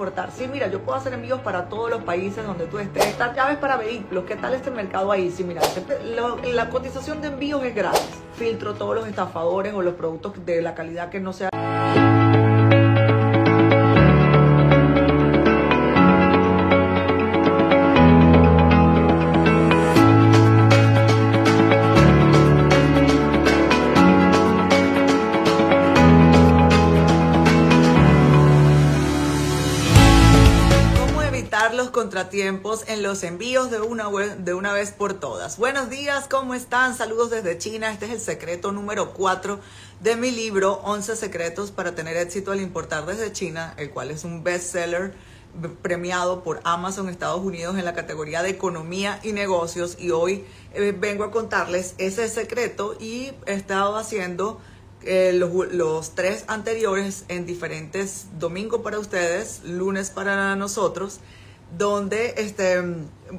importar. Sí, mira, yo puedo hacer envíos para todos los países donde tú estés. Estas llaves para vehículos, ¿qué tal este mercado ahí? Sí, mira, la cotización de envíos es gratis. Filtro todos los estafadores o los productos de la calidad que no sea... en los envíos de una, de una vez por todas. Buenos días, ¿cómo están? Saludos desde China. Este es el secreto número 4 de mi libro 11 secretos para tener éxito al importar desde China, el cual es un bestseller premiado por Amazon Estados Unidos en la categoría de economía y negocios y hoy eh, vengo a contarles ese secreto y he estado haciendo eh, los, los, tres anteriores en diferentes domingos para ustedes, lunes para nosotros donde este,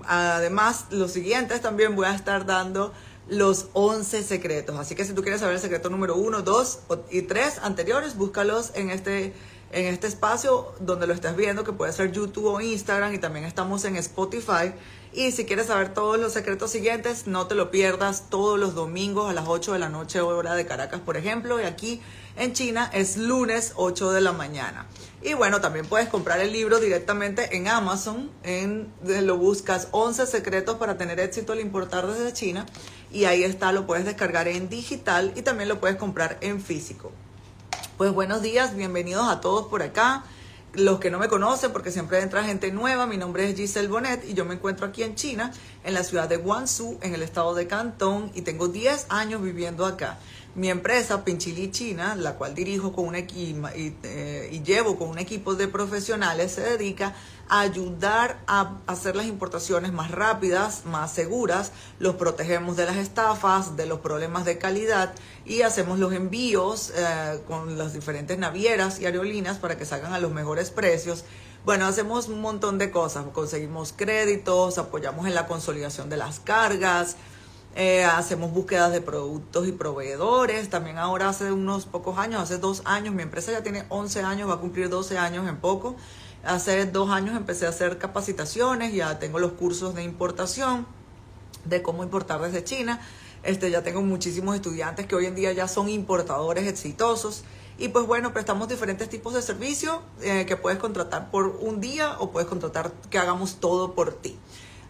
además los siguientes también voy a estar dando los 11 secretos. Así que si tú quieres saber el secreto número 1, 2 y 3 anteriores, búscalos en este, en este espacio donde lo estás viendo, que puede ser YouTube o Instagram, y también estamos en Spotify. Y si quieres saber todos los secretos siguientes, no te lo pierdas todos los domingos a las 8 de la noche, hora de Caracas, por ejemplo. Y aquí en China es lunes 8 de la mañana. Y bueno, también puedes comprar el libro directamente en Amazon. En, lo buscas 11 secretos para tener éxito al importar desde China. Y ahí está, lo puedes descargar en digital y también lo puedes comprar en físico. Pues buenos días, bienvenidos a todos por acá. Los que no me conocen, porque siempre entra gente nueva, mi nombre es Giselle Bonet y yo me encuentro aquí en China, en la ciudad de Guangzhou, en el estado de Cantón, y tengo 10 años viviendo acá. Mi empresa, Pinchili China, la cual dirijo con un equipo y, eh, y, llevo con un equipo de profesionales, se dedica a ayudar a hacer las importaciones más rápidas, más seguras, los protegemos de las estafas, de los problemas de calidad y hacemos los envíos eh, con las diferentes navieras y aerolíneas para que salgan a los mejores precios. Bueno, hacemos un montón de cosas, conseguimos créditos, apoyamos en la consolidación de las cargas, eh, hacemos búsquedas de productos y proveedores. También ahora hace unos pocos años, hace dos años, mi empresa ya tiene 11 años, va a cumplir 12 años en poco. Hace dos años empecé a hacer capacitaciones, ya tengo los cursos de importación, de cómo importar desde China. Este, ya tengo muchísimos estudiantes que hoy en día ya son importadores exitosos. Y pues bueno, prestamos diferentes tipos de servicios eh, que puedes contratar por un día o puedes contratar que hagamos todo por ti.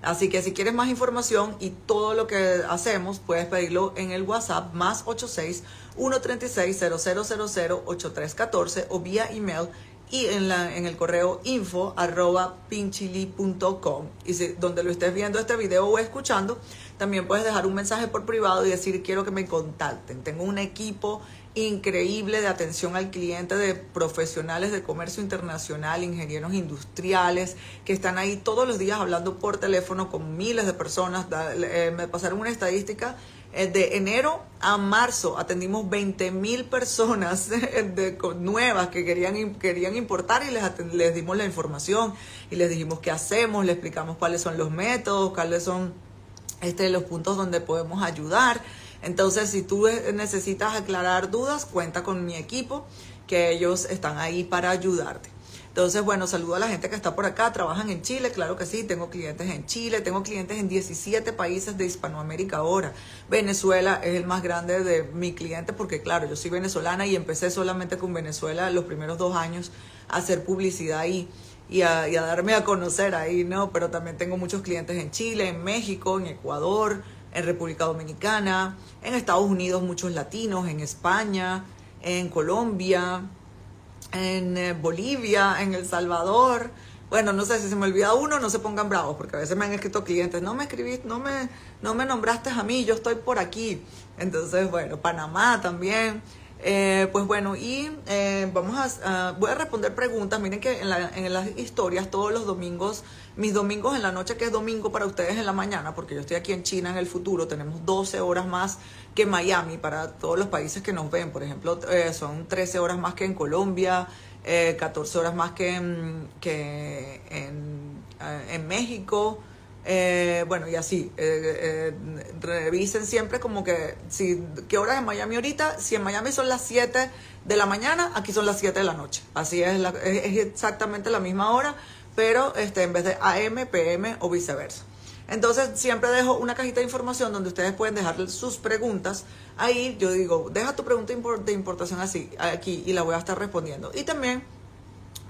Así que si quieres más información y todo lo que hacemos, puedes pedirlo en el WhatsApp más 86 136 0000 8314 o vía email y en, la, en el correo info arroba pinchili.com. Y si, donde lo estés viendo este video o escuchando, también puedes dejar un mensaje por privado y decir quiero que me contacten. Tengo un equipo increíble de atención al cliente de profesionales de comercio internacional, ingenieros industriales, que están ahí todos los días hablando por teléfono con miles de personas. Eh, me pasaron una estadística eh, de enero a marzo atendimos 20 mil personas nuevas que querían, querían importar y les, les dimos la información y les dijimos qué hacemos, les explicamos cuáles son los métodos, cuáles son este, los puntos donde podemos ayudar. Entonces, si tú necesitas aclarar dudas, cuenta con mi equipo, que ellos están ahí para ayudarte. Entonces, bueno, saludo a la gente que está por acá, trabajan en Chile, claro que sí, tengo clientes en Chile, tengo clientes en 17 países de Hispanoamérica ahora. Venezuela es el más grande de mi cliente porque, claro, yo soy venezolana y empecé solamente con Venezuela los primeros dos años a hacer publicidad ahí y a, y a darme a conocer ahí, ¿no? Pero también tengo muchos clientes en Chile, en México, en Ecuador, en República Dominicana, en Estados Unidos muchos latinos, en España, en Colombia, en eh, Bolivia, en El Salvador. Bueno, no sé si se me olvida uno, no se pongan bravos, porque a veces me han escrito clientes, no me escribiste, no me, no me nombraste a mí, yo estoy por aquí. Entonces, bueno, Panamá también. Eh, pues bueno, y eh, vamos a, voy a responder preguntas. Miren que en, en, las historias todos los domingos, mis domingos en la noche, que es domingo para ustedes en la mañana, porque yo estoy aquí en China en el futuro, tenemos 12 horas más que Miami para todos los países que nos ven. Por ejemplo, eh, son 13 horas más que en Colombia, 14 horas más que, en, en México. Eh, bueno, y así, eh, revisen siempre como que, si, ¿qué hora es en Miami ahorita? Si en Miami son las 7 de la mañana, aquí son las 7 de la noche. Así es, es, exactamente la misma hora, pero este, en vez de AM, PM o viceversa. Entonces siempre dejo una cajita de información donde ustedes pueden dejar sus preguntas. Ahí yo digo, deja tu pregunta de importación así, aquí, y la voy a estar respondiendo. Y también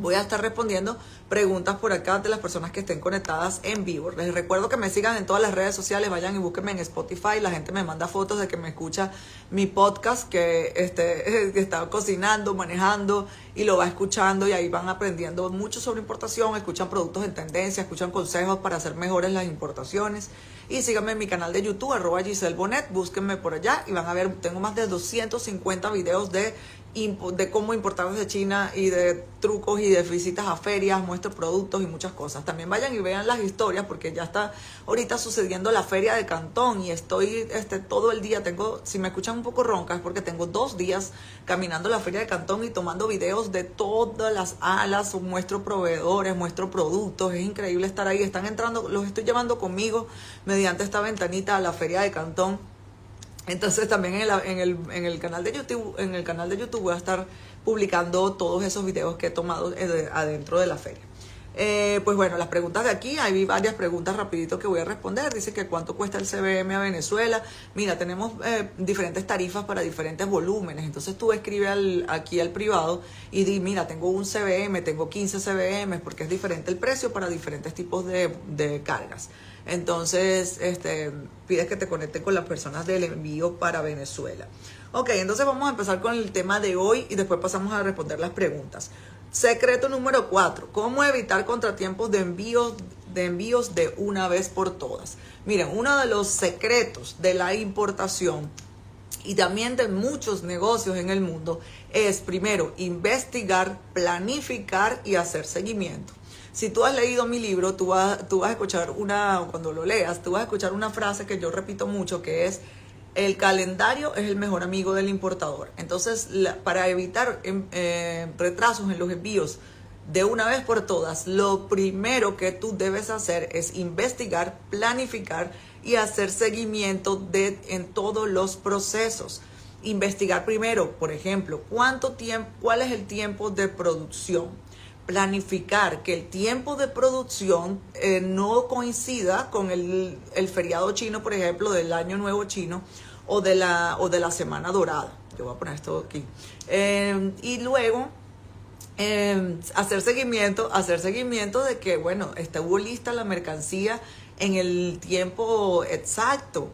voy a estar respondiendo preguntas por acá de las personas que estén conectadas en vivo. Les recuerdo que me sigan en todas las redes sociales, vayan y búsquenme en Spotify. La gente me manda fotos de que me escucha mi podcast, que, este, está cocinando, manejando y lo va escuchando y ahí van aprendiendo mucho sobre importación, escuchan productos en tendencia, escuchan consejos para hacer mejores las importaciones. Y síganme en mi canal de YouTube, arroba Giselle Bonet, búsquenme por allá y van a ver, tengo más de 250 videos de de cómo importar desde China y de trucos y de visitas a ferias, muestro productos y muchas cosas. También vayan y vean las historias porque ya está ahorita sucediendo la feria de Cantón y estoy este todo el día, tengo, si me escuchan un poco ronca es porque tengo dos días caminando la feria de Cantón y tomando videos de todas las alas, muestro proveedores, muestro productos, es increíble estar ahí, están entrando, los estoy llevando conmigo mediante esta ventanita a la feria de Cantón entonces también en, en, el, en, el, canal de YouTube, en el canal de YouTube voy a estar publicando todos esos videos que he tomado eh, adentro de la feria. Eh, pues bueno, las preguntas de aquí, hay varias preguntas rapidito que voy a responder. Dice que cuánto cuesta el CBM a Venezuela. Mira, tenemos eh, diferentes tarifas para diferentes volúmenes. Entonces tú escribe aquí al privado y di, mira, tengo un CBM, tengo 15 CBM, porque es diferente el precio para diferentes tipos de cargas. Entonces, este, pides que te conecten con las personas del envío para Venezuela. Ok, entonces vamos a empezar con el tema de hoy y después pasamos a responder las preguntas. Secreto número 4. ¿Cómo evitar contratiempos de envíos, de envíos de una vez por todas? Miren, uno de los secretos de la importación y también de muchos negocios en el mundo es primero investigar, planificar y hacer seguimiento. Si tú has leído mi libro, tú vas, tú vas a escuchar una, cuando lo leas, tú vas a escuchar una frase que yo repito mucho, que es, el calendario es el mejor amigo del importador. Entonces, para evitar em, eh, retrasos en los envíos de una vez por todas, lo primero que tú debes hacer es investigar, planificar y hacer seguimiento de, en todos los procesos. Investigar primero, por ejemplo, cuánto tiempo, cuál es el tiempo de producción planificar que el tiempo de producción eh, no coincida con el, feriado chino, por ejemplo, del año nuevo chino o de la, o de la semana dorada. Yo voy a poner esto aquí. Eh, y luego eh, hacer seguimiento, hacer seguimiento de que, bueno, estuvo lista la mercancía en el tiempo exacto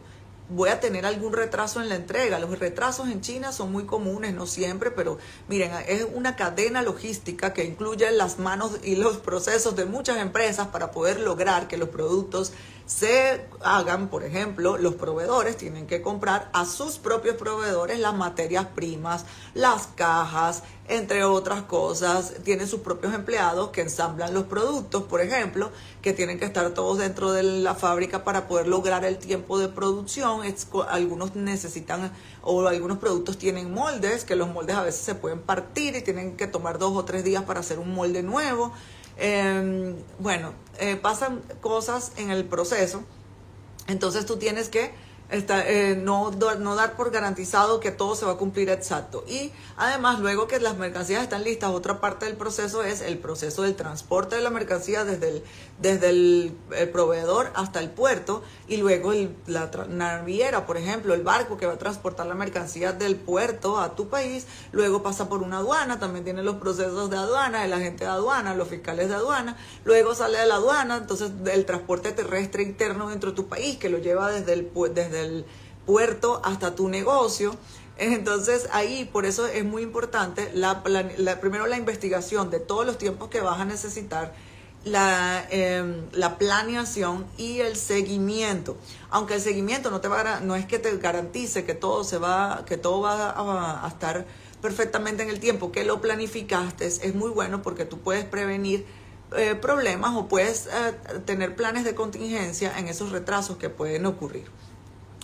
voy a tener algún retraso en la entrega. Los retrasos en China son muy comunes, no siempre, pero miren, es una cadena logística que incluye las manos y los procesos de muchas empresas para poder lograr que los productos se hagan, por ejemplo, los proveedores tienen que comprar a sus propios proveedores las materias primas, las cajas, entre otras cosas. Tienen sus propios empleados que ensamblan los productos, por ejemplo, que tienen que estar todos dentro de la fábrica para poder lograr el tiempo de producción. algunos necesitan o algunos productos tienen moldes, que los moldes a veces se pueden partir y tienen que tomar dos o tres días para hacer un molde nuevo. Em, bueno, eh, pasan cosas en el proceso, entonces tú tienes que eh, no, no dar por garantizado que todo se va a cumplir exacto. Y además, luego que las mercancías están listas, otra parte del proceso es el proceso del transporte de la mercancía desde el, desde el, proveedor hasta el puerto y luego la naviera, por ejemplo, el barco que va a transportar la mercancía del puerto a tu país, luego pasa por una aduana, también tiene los procesos de aduana, el agente de aduana, los fiscales de aduana, luego sale de la aduana, entonces el transporte terrestre interno dentro de tu país que lo lleva desde el, desde del puerto hasta tu negocio. Entonces ahí, por eso es muy importante, la, primero la investigación de todos los tiempos que vas a necesitar, la, em, la, planeación y el seguimiento. Aunque el seguimiento no, te va no es que te garantice que todo, se va, que todo va a, estar perfectamente en el tiempo que lo planificaste, es muy bueno porque tú puedes prevenir eh, problemas o puedes eh, tener planes de contingencia en esos retrasos que pueden ocurrir.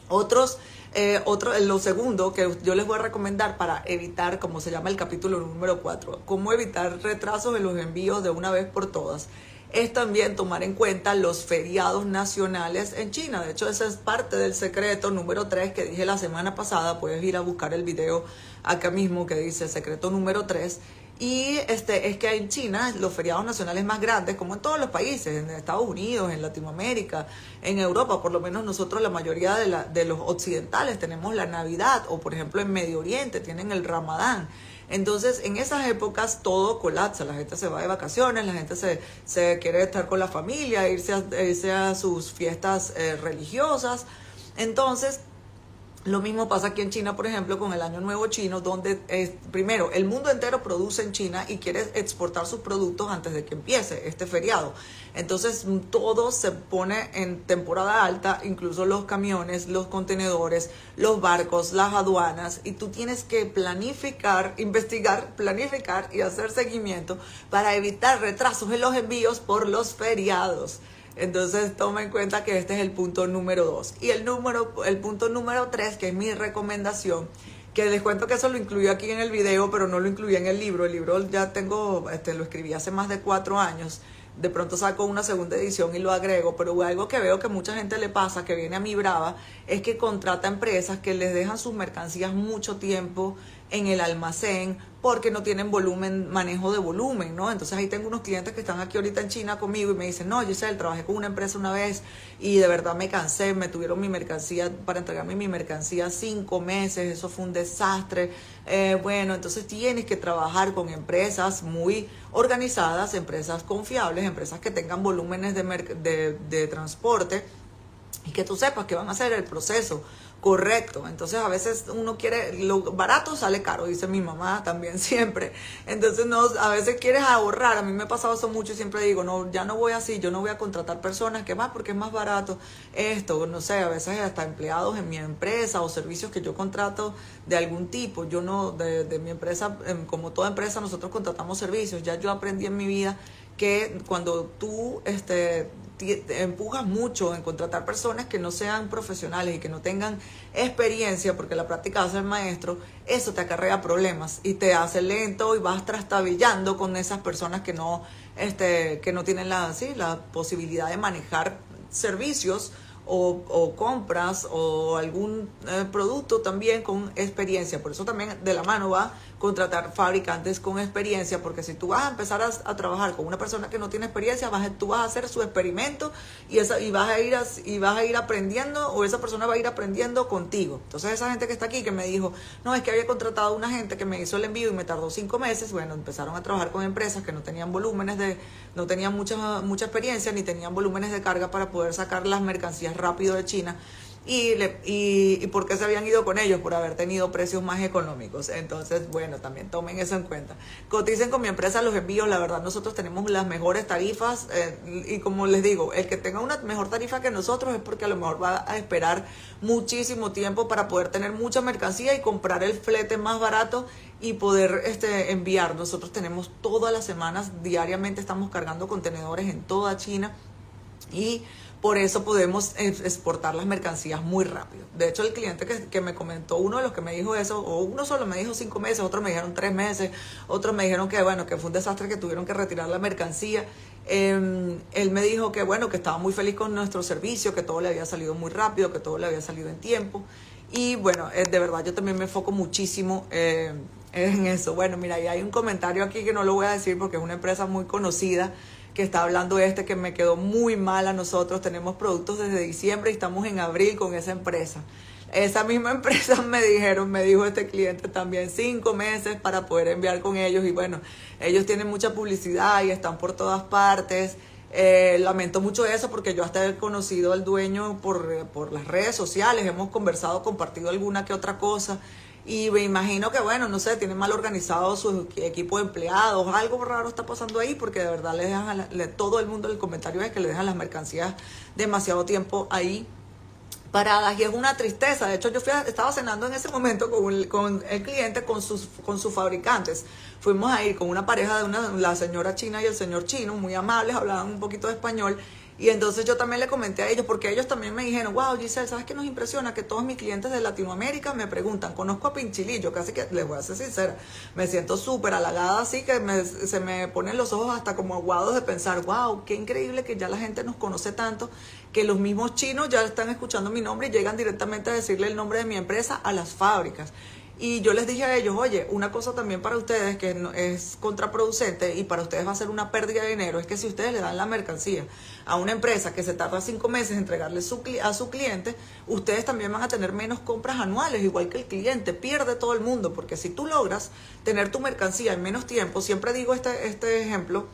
Otros, eh, otro, lo segundo que yo les voy a recomendar para evitar, como se llama el capítulo número 4, cómo evitar retrasos en los envíos de una vez por todas, es también tomar en cuenta los feriados nacionales en China. De hecho, ese es parte del secreto número 3 que dije la semana pasada. Puedes ir a buscar el video acá mismo que dice secreto número 3. Y este, es que en China los feriados nacionales más grandes, como en todos los países, en Estados Unidos, en Latinoamérica, en Europa, por lo menos nosotros la mayoría de, los occidentales tenemos la Navidad, o por ejemplo en Medio Oriente tienen el Ramadán. Entonces, en esas épocas todo colapsa, la gente se va de vacaciones, la gente se, se quiere estar con la familia, irse a, irse a sus fiestas eh, religiosas. Entonces, lo mismo pasa aquí en China, por ejemplo, con el Año Nuevo Chino, donde primero el mundo entero produce en China y quiere exportar sus productos antes de que empiece este feriado. Entonces todo se pone en temporada alta, incluso los camiones, los contenedores, los barcos, las aduanas, y tú tienes que planificar, investigar, planificar y hacer seguimiento para evitar retrasos en los envíos por los feriados. Entonces toma en cuenta que este es el punto número dos. Y el, número, el punto número tres, que es mi recomendación, que les cuento que eso lo incluí aquí en el video, pero no lo incluí en el libro. El libro ya tengo, este, lo escribí hace más de cuatro años. De pronto saco una segunda edición y lo agrego, pero algo que veo que mucha gente le pasa, que viene a mi brava, es que contrata empresas que les dejan sus mercancías mucho tiempo en el almacén porque no tienen volumen, manejo de volumen, ¿no? Entonces ahí tengo unos clientes que están aquí ahorita en China conmigo y me dicen, no, sé, trabajé con una empresa una vez y de verdad me cansé, me tuvieron mi mercancía para entregarme mi mercancía cinco meses, eso fue un desastre. Eh, bueno, entonces tienes que trabajar con empresas muy organizadas, empresas confiables, empresas que tengan volúmenes de, de, de transporte y que tú sepas que van a hacer el proceso correcto. Entonces a veces uno quiere, lo barato sale caro, dice mi mamá también siempre. Entonces no, a veces quieres ahorrar, a mí me ha pasado eso mucho siempre digo, no, ya no voy así, yo no voy a contratar personas que más porque es más barato esto, no sé, a veces hasta empleados en mi empresa o servicios que yo contrato de algún tipo. Yo no, de, de mi empresa, em, como toda empresa, nosotros contratamos servicios. Ya yo aprendí en mi vida que cuando tú este, empujas mucho en contratar personas que no sean profesionales y que no tengan experiencia, porque la práctica hace el maestro, eso te acarrea problemas y te hace lento y vas trastabillando con esas personas que no, este, que no tienen la, sí, la posibilidad de manejar servicios o, compras o algún eh, producto también con experiencia. Por eso también de la mano va contratar fabricantes con experiencia, porque si tú vas a empezar a, trabajar con una persona que no tiene experiencia, vas tú vas a hacer su experimento y, esa, y, vas a ir y vas a ir aprendiendo o esa persona va a ir aprendiendo contigo. Entonces esa gente que está aquí que me dijo, no, es que había contratado a una gente que me hizo el envío y me tardó cinco meses, bueno, empezaron a trabajar con empresas que no tenían volúmenes de, no tenían mucha, mucha experiencia ni tenían volúmenes de carga para poder sacar las mercancías rápido de China y, le, y, y por qué se habían ido con ellos, por haber tenido precios más económicos. Entonces, bueno, también tomen eso en cuenta. Coticen con mi empresa los envíos, la verdad nosotros tenemos las mejores tarifas eh, y como les digo, el que tenga una mejor tarifa que nosotros es porque a lo mejor va a esperar muchísimo tiempo para poder tener mucha mercancía y comprar el flete más barato y poder este, enviar. Nosotros tenemos todas las semanas, diariamente estamos cargando contenedores en toda China y por eso podemos exportar las mercancías muy rápido. De hecho, el cliente que, me comentó, uno de los que me dijo eso, o uno solo me dijo cinco meses, otros me dijeron tres meses, otros me dijeron que, bueno, que fue un desastre que tuvieron que retirar la mercancía. Em, él me dijo que, bueno, que estaba muy feliz con nuestro servicio, que todo le había salido muy rápido, que todo le había salido en tiempo. Y bueno, eh, de verdad yo también me enfoco muchísimo eh, en eso. Bueno, mira, y hay un comentario aquí que no lo voy a decir porque es una empresa muy conocida que está hablando este que me quedó muy mal a nosotros. Tenemos productos desde diciembre y estamos en abril con esa empresa. Esa misma empresa me dijeron, me dijo este cliente también, cinco meses para poder enviar con ellos. Y bueno, ellos tienen mucha publicidad y están por todas partes. Eh, lamento mucho eso porque yo hasta he conocido al dueño por, por las redes sociales, hemos conversado, compartido alguna que otra cosa y me imagino que, bueno, no sé, tienen mal organizado su equipo de empleados, algo raro está pasando ahí porque de verdad les dejan, a todo el mundo el comentario es que le dejan las mercancías demasiado tiempo ahí paradas y es una tristeza. De hecho, yo fui estaba cenando en ese momento con con el cliente, con sus, con sus fabricantes. Fuimos a ir con una pareja de una, la señora china y el señor chino, muy amables, hablaban un poquito de español Y entonces yo también le comenté a ellos, porque ellos también me dijeron, wow, Giselle, ¿sabes qué nos impresiona? Que todos mis clientes de Latinoamérica me preguntan, conozco a Pinchilillo, casi que les voy a ser sincera, me siento súper halagada, así que se me ponen los ojos hasta como aguados de pensar, wow, qué increíble que ya la gente nos conoce tanto, que los mismos chinos ya están escuchando mi nombre y llegan directamente a decirle el nombre de mi empresa a las fábricas. Y yo les dije a ellos, oye, una cosa también para ustedes que es contraproducente y para ustedes va a ser una pérdida de dinero, es que si ustedes le dan la mercancía a una empresa que se tarda cinco meses en entregarle a su cliente, ustedes también van a tener menos compras anuales, igual que el cliente, pierde todo el mundo, porque si tú logras tener tu mercancía en menos tiempo, siempre digo este, este ejemplo,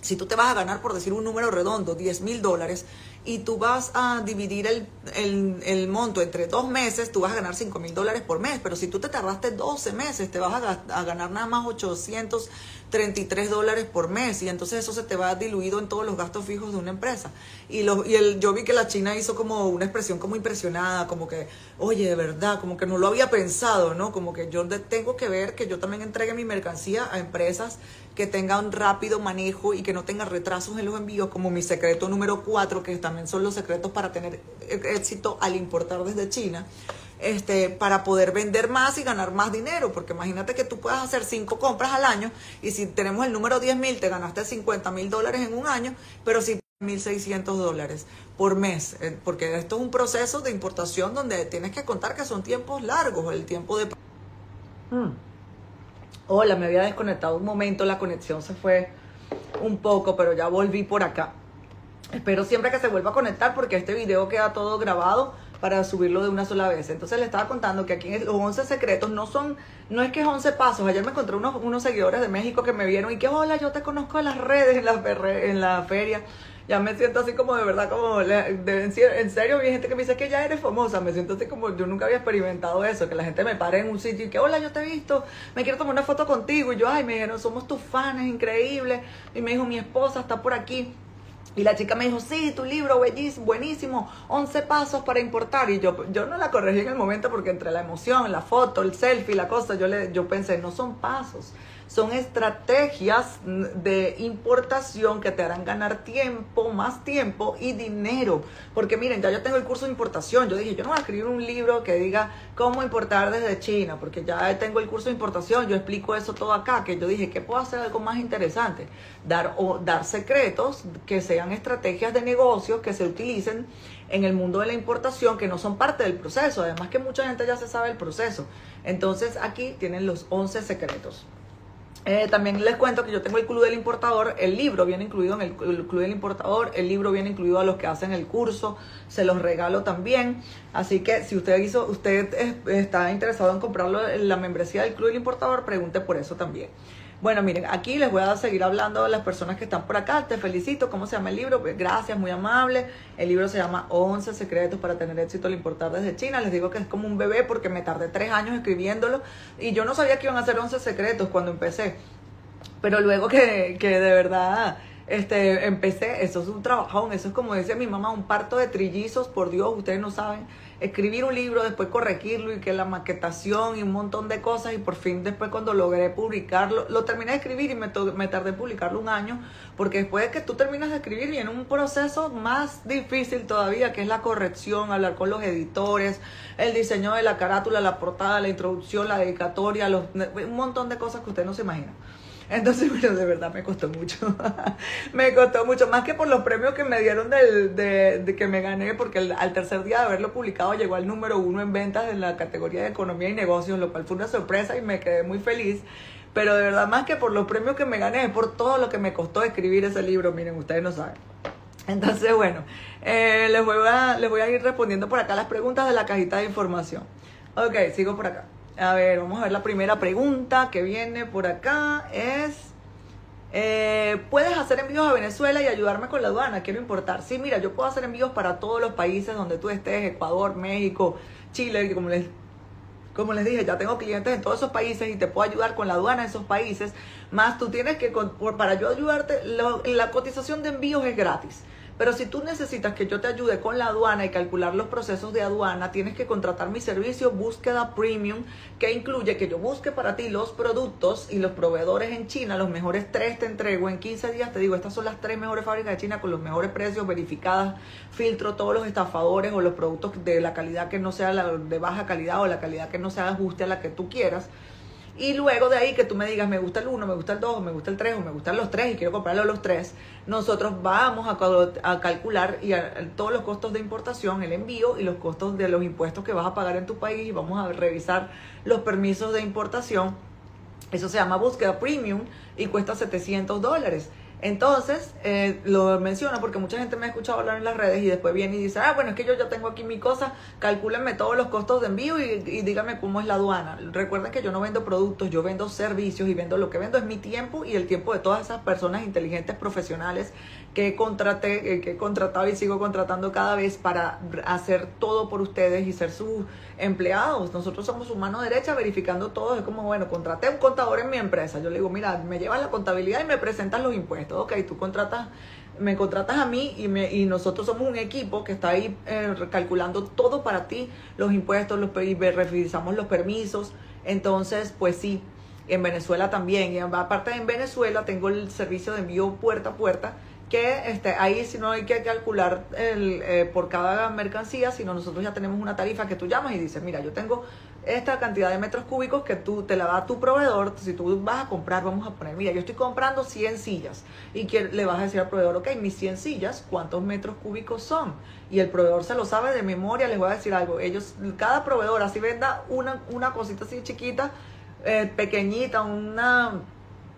si tú te vas a ganar, por decir un número redondo, 10 mil dólares, y tú vas a dividir el, monto entre dos meses, tú vas a ganar 5 mil dólares por mes, pero si tú te tardaste 12 meses, te vas a, ganar nada más 833 dólares por mes, y entonces eso se te va diluido en todos los gastos fijos de una empresa. Y, y el, yo vi que la China hizo como una expresión como impresionada, como que, oye, de verdad, como que no lo había pensado, ¿no? Como que yo tengo que ver que yo también entregue mi mercancía a empresas que tengan rápido manejo y que no tenga retrasos en los envíos, como mi secreto número 4, que también son los secretos para tener éxito al importar desde China, este, para poder vender más y ganar más dinero, porque imagínate que tú puedas hacer cinco compras al año y si tenemos el número 10 mil, te ganaste 50 mil dólares en un año, pero si 1.600 dólares por mes, eh, porque esto es un proceso de importación donde tienes que contar que son tiempos largos, el tiempo de... Hmm. Hola, me había desconectado un momento, la conexión se fue un poco, pero ya volví por acá. Espero siempre que se vuelva a conectar porque este video queda todo grabado para subirlo de una sola vez. Entonces le estaba contando que aquí los 11 secretos no son, no es que es 11 pasos. Ayer me encontré unos, unos seguidores de México que me vieron y que, hola, yo te conozco en las redes, en en la feria ya me siento así como de verdad, como en serio, hay gente que me dice que ya eres famosa, me siento así como yo nunca había experimentado eso, que la gente me pare en un sitio y que, hola, yo te he visto, me quiero tomar una foto contigo, y yo, ay, me dijeron, somos tus fans, increíble, y me dijo, mi esposa está por aquí. Y la chica me dijo, sí, tu libro, buenísimo, 11 pasos para importar. Y yo, yo no la corregí en el momento porque entre la emoción, la foto, el selfie, la cosa, yo, le, yo pensé, no son pasos, son estrategias de importación que te harán ganar tiempo, más tiempo y dinero. Porque miren, ya yo tengo el curso de importación. Yo dije, yo no voy a escribir un libro que diga cómo importar desde China, porque ya tengo el curso de importación. Yo explico eso todo acá, que yo dije, ¿qué puedo hacer algo más interesante? Dar, o, dar secretos que sean estrategias de negocios que se utilicen en el mundo de la importación que no son parte del proceso. Además que mucha gente ya se sabe el proceso. Entonces aquí tienen los 11 secretos. Eh, también les cuento que yo tengo el Club del Importador, el libro viene incluido en el, Club del Importador, el libro viene incluido a los que hacen el curso, se los regalo también. Así que si usted hizo, usted está interesado en comprarlo en la membresía del Club del Importador, pregunte por eso también. Bueno, miren, aquí les voy a seguir hablando a las personas que están por acá. Te felicito. ¿Cómo se llama el libro? Pues, gracias, muy amable. El libro se llama 11 secretos para tener éxito al importar desde China. Les digo que es como un bebé porque me tardé tres años escribiéndolo y yo no sabía que iban a ser 11 secretos cuando empecé. Pero luego que, que de verdad este, empecé, eso es un trabajón, eso es como decía mi mamá, un parto de trillizos, por Dios, ustedes no saben escribir un libro, después corregirlo y que la maquetación y un montón de cosas y por fin después cuando logré publicarlo, lo terminé de escribir y me, me tardé en publicarlo un año, porque después de que tú terminas de escribir viene un proceso más difícil todavía, que es la corrección, hablar con los editores, el diseño de la carátula, la portada, la introducción, la dedicatoria, los, un montón de cosas que usted no se imagina. Entonces, bueno, de verdad me costó mucho. me costó mucho, más que por los premios que me dieron del, de, que me gané, porque al tercer día de haberlo publicado llegó al número uno en ventas en la categoría de economía y negocios, lo cual fue una sorpresa y me quedé muy feliz. Pero de verdad, más que por los premios que me gané, es por todo lo que me costó escribir ese libro, miren, ustedes no saben. Entonces, bueno, eh, les, voy a, les voy a ir respondiendo por acá las preguntas de la cajita de información. Ok, sigo por acá. A ver, vamos a ver la primera pregunta que viene por acá. Es, eh, ¿puedes hacer envíos a Venezuela y ayudarme con la aduana? Quiero importar. Sí, mira, yo puedo hacer envíos para todos los países donde tú estés, Ecuador, México, Chile, como les, como les dije, ya tengo clientes en todos esos países y te puedo ayudar con la aduana de esos países. Más tú tienes que, para yo ayudarte, la cotización de envíos es gratis Pero si tú necesitas que yo te ayude con la aduana y calcular los procesos de aduana, tienes que contratar mi servicio búsqueda premium, que incluye que yo busque para ti los productos y los proveedores en China, los mejores tres te entrego en 15 días, te digo, estas son las tres mejores fábricas de China con los mejores precios verificadas, filtro todos los estafadores o los productos de la calidad que no sea la de baja calidad o la calidad que no sea ajuste a la que tú quieras y luego de ahí que tú me digas, me gusta el 1, me gusta el 2, me gusta el 3 o me gustan los 3 y quiero comprarlo los 3, nosotros vamos a, a calcular y todos los costos de importación, el envío y los costos de los impuestos que vas a pagar en tu país y vamos a revisar los permisos de importación. Eso se llama búsqueda premium y cuesta 700 dólares. Entonces, eh, lo menciono porque mucha gente me ha escuchado hablar en las redes y después viene y dice, ah, bueno, es que yo ya tengo aquí mi cosa, calcúlenme todos los costos de envío y, y díganme cómo es la aduana. Recuerden que yo no vendo productos, yo vendo servicios y vendo lo que vendo es mi tiempo y el tiempo de todas esas personas inteligentes profesionales que contraté, eh, que he contratado y sigo contratando cada vez para hacer todo por ustedes y ser sus empleados. Nosotros somos su mano derecha verificando todo. Es como, bueno, contraté un contador en mi empresa. Yo le digo, mira, me llevas la contabilidad y me presentas los impuestos. Ok, tú contratas me contratas a mí y, me, y nosotros somos un equipo que está ahí eh, calculando todo para ti, los impuestos, los, y revisamos los permisos. Entonces, pues sí, en Venezuela también. Y aparte en Venezuela tengo el servicio de envío puerta a puerta que este, ahí si no hay que calcular el, eh, por cada mercancía, sino nosotros ya tenemos una tarifa que tú llamas y dices, mira, yo tengo esta cantidad de metros cúbicos que tú te la da tu proveedor, si tú vas a comprar, vamos a poner, mira, yo estoy comprando 100 sillas y que le vas a decir al proveedor, ok, mis 100 sillas, ¿cuántos metros cúbicos son? Y el proveedor se lo sabe de memoria, les voy a decir algo, ellos, cada proveedor así venda una, una cosita así chiquita, eh, pequeñita, una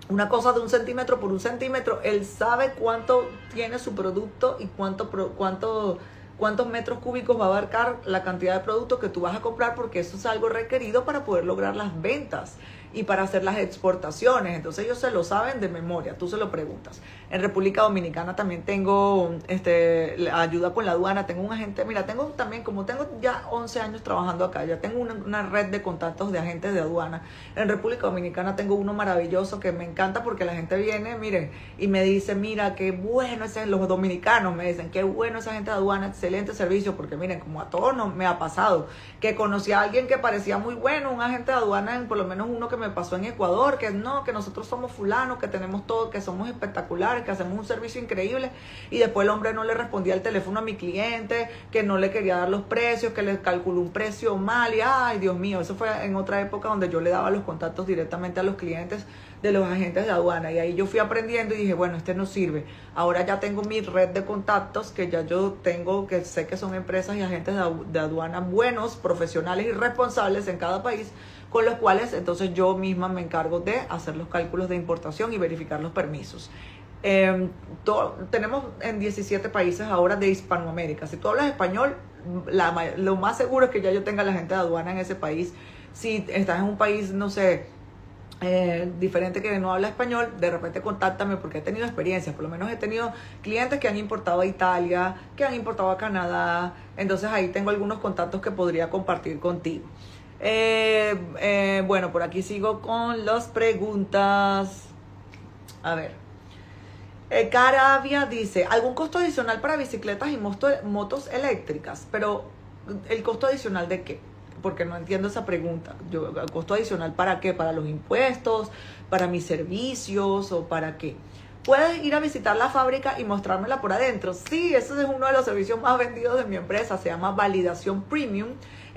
una cosa de un centímetro por un centímetro, él sabe cuánto tiene su producto y cuánto, cuánto, cuántos metros cúbicos va a abarcar la cantidad de producto que tú vas a comprar, porque eso es algo requerido para poder lograr las ventas y para hacer las exportaciones. Entonces ellos se lo saben de memoria, tú se lo preguntas. En República Dominicana también tengo este, ayuda con la aduana, tengo un agente, mira, tengo también, como tengo ya 11 años trabajando acá, ya tengo una, red de contactos de agentes de aduana. En República Dominicana tengo uno maravilloso que me encanta porque la gente viene, miren, y me dice, mira, qué bueno ese, los dominicanos me dicen, qué bueno esa gente de aduana, excelente servicio, porque miren, como a todos me ha pasado, que conocí a alguien que parecía muy bueno, un agente de aduana, por lo menos uno que me pasó en Ecuador, que no, que nosotros somos fulanos, que tenemos todo, que somos espectaculares, que hacemos un servicio increíble, y después el hombre no le respondía el teléfono a mi cliente, que no le quería dar los precios, que le calculó un precio mal, y ay, Dios mío, eso fue en otra época donde yo le daba los contactos directamente a los clientes de los agentes de aduana. Y ahí yo fui aprendiendo y dije, bueno, este no sirve. Ahora ya tengo mi red de contactos que ya yo tengo, que sé que son empresas y agentes de aduana buenos, profesionales y responsables en cada país con los cuales entonces yo misma me encargo de hacer los cálculos de importación y verificar los permisos. Em, tenemos en 17 países ahora de Hispanoamérica. Si tú hablas español, lo más seguro es que ya yo tenga la gente de aduana en ese país. Si estás en un país, no sé, eh, diferente que no habla español, de repente contáctame porque he tenido experiencias, por lo menos he tenido clientes que han importado a Italia, que han importado a Canadá, entonces ahí tengo algunos contactos que podría compartir contigo. Eh, eh, bueno, por aquí sigo con las preguntas. A ver. Eh, Caravia dice, ¿algún costo adicional para bicicletas y motos eléctricas? Pero, ¿el costo adicional de qué? Porque no entiendo esa pregunta. Yo, ¿El costo adicional para qué? ¿Para los impuestos? ¿Para mis servicios? ¿O para qué? ¿Puedes ir a visitar la fábrica y mostrármela por adentro? Sí, ese es uno de los servicios más vendidos de mi empresa. Se llama validación premium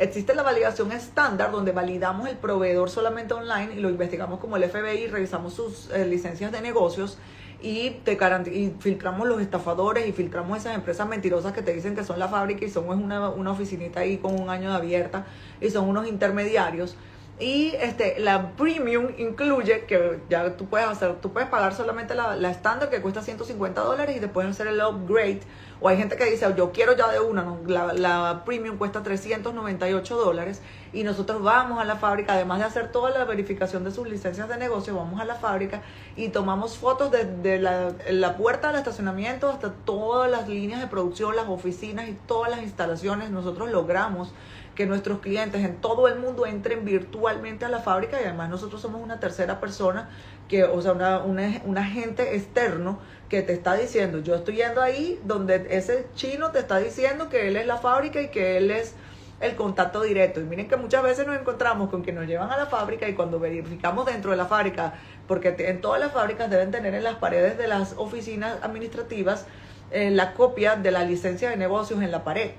Existe la validación estándar donde validamos el proveedor solamente online y lo investigamos como el FBI, revisamos sus eh, licencias de negocios y, te y filtramos los estafadores y filtramos esas empresas mentirosas que te dicen que son la fábrica y son una, una oficinita ahí con un año de abierta y son unos intermediarios. Y este, la premium incluye que ya tú puedes hacer, tú puedes pagar solamente la estándar que cuesta 150 dólares y después hacer el upgrade o hay gente que dice, yo quiero ya de una, la, premium cuesta 398 dólares y nosotros vamos a la fábrica, además de hacer toda la verificación de sus licencias de negocio, vamos a la fábrica y tomamos fotos desde la, la puerta del estacionamiento hasta todas las líneas de producción, las oficinas y todas las instalaciones. Nosotros logramos que nuestros clientes en todo el mundo entren virtualmente a la fábrica y además nosotros somos una tercera persona que, o sea, una, un agente externo que te está diciendo, yo estoy yendo ahí donde ese chino te está diciendo que él es la fábrica y que él es el contacto directo. Y miren que muchas veces nos encontramos con que nos llevan a la fábrica y cuando verificamos dentro de la fábrica, porque en todas las fábricas deben tener en las paredes de las oficinas administrativas eh, la copia de la licencia de negocios en la pared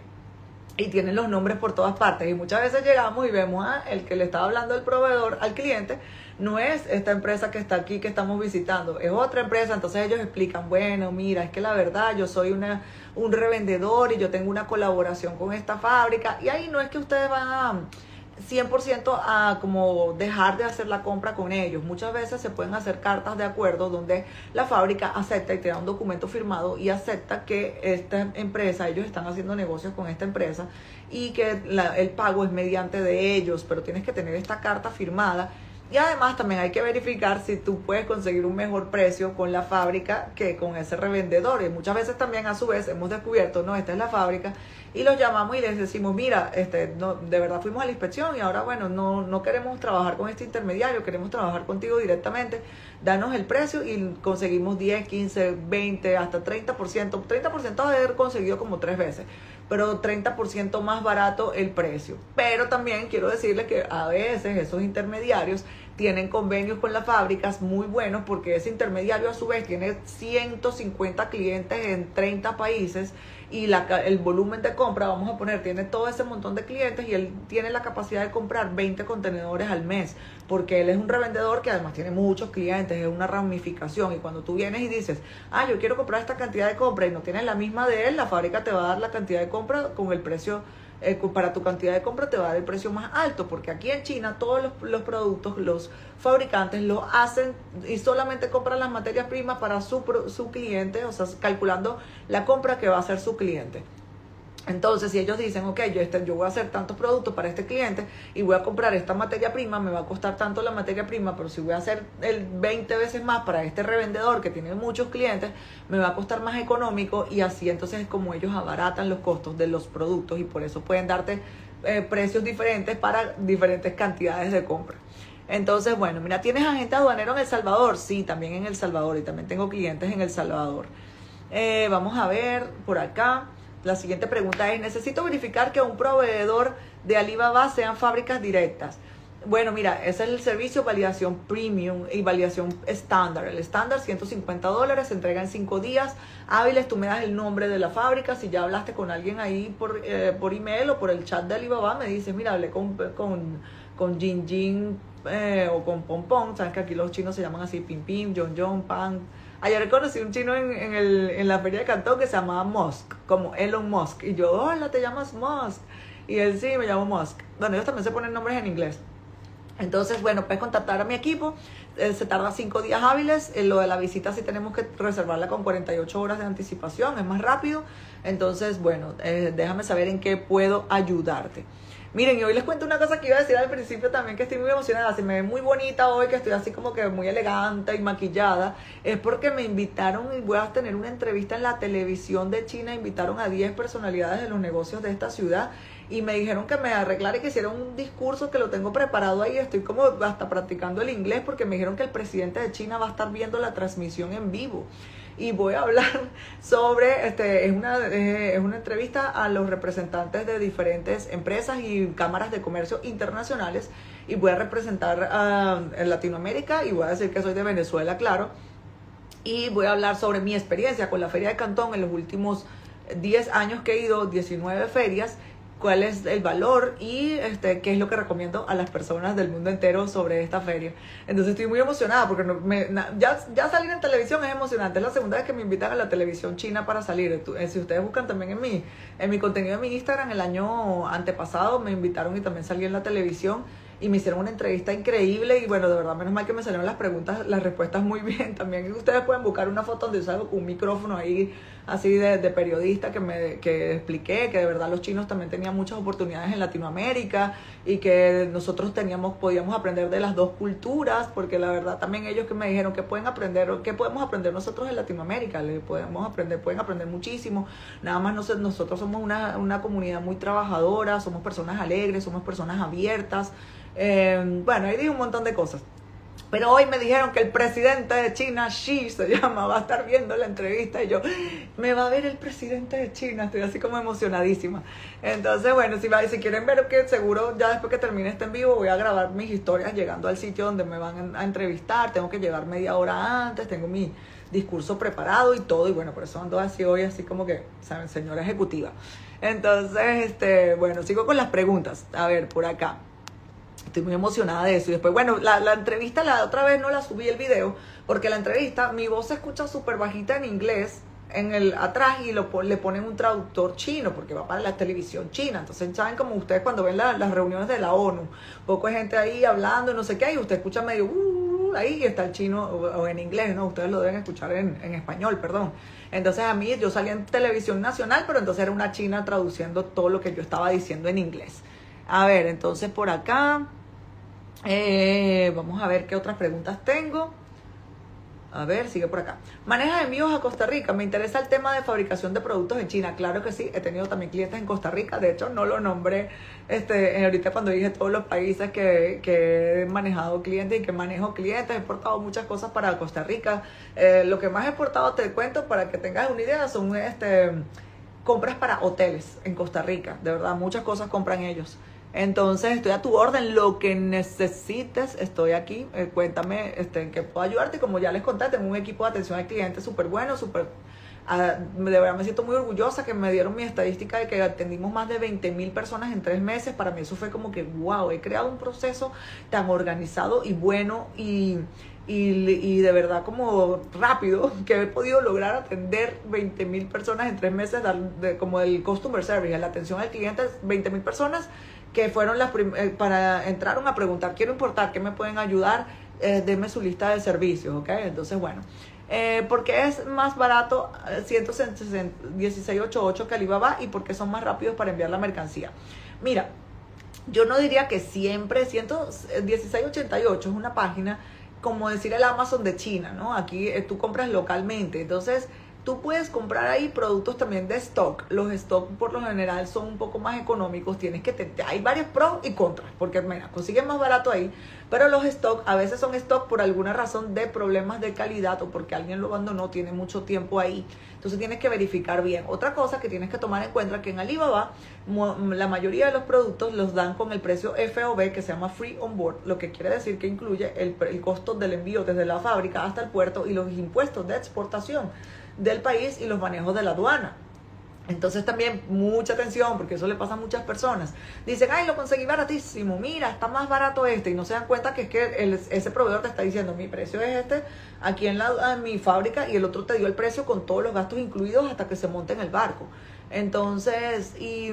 y tienen los nombres por todas partes. Y muchas veces llegamos y vemos a el que le estaba hablando el proveedor al cliente, no es esta empresa que está aquí que estamos visitando, es otra empresa. Entonces ellos explican, bueno, mira, es que la verdad yo soy una, un revendedor y yo tengo una colaboración con esta fábrica. Y ahí no es que ustedes van a 100% a como dejar de hacer la compra con ellos. Muchas veces se pueden hacer cartas de acuerdo donde la fábrica acepta y te da un documento firmado y acepta que esta empresa, ellos están haciendo negocios con esta empresa y que el pago es mediante de ellos, pero tienes que tener esta carta firmada y además también hay que verificar si tú puedes conseguir un mejor precio con la fábrica que con ese revendedor. Y muchas veces también a su vez hemos descubierto, no, esta es la fábrica, y los llamamos y les decimos, mira, este, no, de verdad fuimos a la inspección y ahora bueno, no, no queremos trabajar con este intermediario, queremos trabajar contigo directamente, danos el precio y conseguimos 10, 15, 20, hasta 30%. 30% a haber conseguido como tres veces pero 30% más barato el precio. Pero también quiero decirles que a veces esos intermediarios tienen convenios con las fábricas muy buenos porque ese intermediario a su vez tiene 150 clientes en 30 países y la, el volumen de compra, vamos a poner, tiene todo ese montón de clientes y él tiene la capacidad de comprar 20 contenedores al mes porque él es un revendedor que además tiene muchos clientes, es una ramificación. Y cuando tú vienes y dices, ah, yo quiero comprar esta cantidad de compra y no tienes la misma de él, la fábrica te va a dar la cantidad de compra con el precio eh, para tu cantidad de compra te va a dar el precio más alto, porque aquí en China todos los, productos, los fabricantes lo hacen y solamente compran las materias primas para su, su cliente, o sea, calculando la compra que va a hacer su cliente. Entonces, si ellos dicen, ok, yo, este, yo voy a hacer tantos productos para este cliente y voy a comprar esta materia prima, me va a costar tanto la materia prima, pero si voy a hacer el 20 veces más para este revendedor que tiene muchos clientes, me va a costar más económico y así entonces es como ellos abaratan los costos de los productos y por eso pueden darte eh, precios diferentes para diferentes cantidades de compra. Entonces, bueno, mira, ¿tienes agente aduanero en El Salvador? Sí, también en El Salvador y también tengo clientes en El Salvador. Eh, vamos a ver por acá. La siguiente pregunta es, necesito verificar que un proveedor de Alibaba sean fábricas directas. Bueno, mira, ese es el servicio validación premium y validación estándar. El estándar, 150 dólares, se entrega en 5 días hábiles. Tú me das el nombre de la fábrica. Si ya hablaste con alguien ahí por, eh, por email o por el chat de Alibaba, me dices, mira, hablé con, con, con Jin Jin eh, o con Pom Pom. Sabes que aquí los chinos se llaman así, Pim Pim, John John, Pan Ayer conocí un chino en, en, el, en la feria de Cantón que se llamaba Musk, como Elon Musk. Y yo, hola, te llamas Musk. Y él sí, me llamo Musk. Bueno, ellos también se ponen nombres en inglés. Entonces, bueno, puedes contactar a mi equipo. Eh, se tarda cinco días hábiles. En lo de la visita sí tenemos que reservarla con 48 horas de anticipación. Es más rápido. Entonces, bueno, eh, déjame saber en qué puedo ayudarte. Miren, y hoy les cuento una cosa que iba a decir al principio también, que estoy muy emocionada. Se me ve muy bonita hoy, que estoy así como que muy elegante y maquillada. Es porque me invitaron y voy a tener una entrevista en la televisión de China. Invitaron a 10 personalidades de los negocios de esta ciudad y me dijeron que me arreglara y que hiciera un discurso que lo tengo preparado ahí. Estoy como hasta practicando el inglés porque me dijeron que el presidente de China va a estar viendo la transmisión en vivo y voy a hablar sobre, este, es una, es una entrevista a los representantes de diferentes empresas y cámaras de comercio internacionales y voy a representar a Latinoamérica y voy a decir que soy de Venezuela, claro, y voy a hablar sobre mi experiencia con la Feria de Cantón en los últimos 10 años que he ido, 19 ferias cuál es el valor y este, qué es lo que recomiendo a las personas del mundo entero sobre esta feria. Entonces estoy muy emocionada porque me, ya, ya salir en televisión es emocionante. Es la segunda vez que me invitan a la televisión china para salir. Eh, si ustedes buscan también en mi, en mi contenido de mi Instagram, el año antepasado me invitaron y también salí en la televisión y me hicieron una entrevista increíble y bueno, de verdad, menos mal que me salieron las preguntas, las respuestas muy bien también. Ustedes pueden buscar una foto donde con un micrófono ahí así de, de, periodista que me que expliqué que de verdad los chinos también tenían muchas oportunidades en Latinoamérica y que nosotros teníamos podíamos aprender de las dos culturas porque la verdad también ellos que me dijeron que pueden aprender qué podemos aprender nosotros en Latinoamérica le podemos aprender pueden aprender muchísimo. Nada más nosotros somos una, una comunidad muy trabajadora somos personas alegres somos personas abiertas eh, bueno ahí dije un montón de cosas Pero hoy me dijeron que el presidente de China, Xi se llama, va a estar viendo la entrevista y yo, me va a ver el presidente de China, estoy así como emocionadísima. Entonces, bueno, si, si quieren ver que seguro ya después que termine este en vivo voy a grabar mis historias llegando al sitio donde me van a entrevistar, tengo que llegar media hora antes, tengo mi discurso preparado y todo, y bueno, por eso ando así hoy, así como que, ¿saben? Señora ejecutiva. Entonces, este, bueno, sigo con las preguntas. A ver, por acá. Estoy muy emocionada de eso. Y después, bueno, la, la entrevista la otra vez no la subí el video, porque la entrevista, mi voz se escucha súper bajita en inglés, en el atrás y lo, le ponen un traductor chino porque va para la televisión china. Entonces, ¿saben como ustedes cuando ven las reuniones de la ONU? Poco de gente ahí hablando, no sé qué, y usted escucha medio, uh, ahí está el chino o, en inglés, ¿no? Ustedes lo deben escuchar en, en español, perdón. Entonces a mí yo salí en televisión nacional, pero entonces era una china traduciendo todo lo que yo estaba diciendo en inglés. A ver, entonces por acá, eh, vamos a ver qué otras preguntas tengo. A ver, sigue por acá. Maneja envíos a Costa Rica. Me interesa el tema de fabricación de productos en China. Claro que sí, he tenido también clientes en Costa Rica. De hecho, no lo nombré este, ahorita cuando dije todos los países que, que he manejado clientes y que manejo clientes. He exportado muchas cosas para Costa Rica. Eh, lo que más he exportado, te cuento, para que tengas una idea, son este, compras para hoteles en Costa Rica. De verdad, muchas cosas compran ellos. Entonces estoy a tu orden, lo que necesites, estoy aquí. Eh, cuéntame este, en qué puedo ayudarte. Como ya les conté, tengo un equipo de atención al cliente súper bueno, súper... Ah, de verdad me siento muy orgullosa que me dieron mi estadística de que atendimos más de 20 mil personas en tres meses. Para mí eso fue como que, wow, he creado un proceso tan organizado y bueno y, y, de verdad como rápido que he podido lograr atender 20 mil personas en tres meses, como el customer service, la atención al cliente, 20 mil personas que fueron las eh, para entraron a preguntar, quiero importar, ¿qué me pueden ayudar? Eh, denme su lista de servicios, ¿ok? Entonces, bueno, eh, porque es más barato 11688 que Alibaba y porque son más rápidos para enviar la mercancía. Mira, yo no diría que siempre 11688 es una página como decir el Amazon de China, ¿no? Aquí tú compras localmente, entonces Tú puedes comprar ahí productos también de stock. Los stock por lo general son un poco más económicos. Tienes que te, hay varios pros y contras, porque mira, consigues más barato ahí, pero los stock a veces son stock por alguna razón de problemas de calidad o porque alguien lo abandonó, tiene mucho tiempo ahí. Entonces tienes que verificar bien. Otra cosa que tienes que tomar en cuenta que en Alibaba la mayoría de los productos los dan con el precio FOB que se llama Free On Board, lo que quiere decir que incluye el, el costo del envío desde la fábrica hasta el puerto y los impuestos de exportación del país y los manejos de la aduana. Entonces también mucha atención, porque eso le pasa a muchas personas. Dicen, ay, lo conseguí baratísimo, mira, está más barato este, y no se dan cuenta que es que ese proveedor te está diciendo, mi precio es este, aquí en, la, mi fábrica, y el otro te dio el precio con todos los gastos incluidos hasta que se monte en el barco. Entonces, y,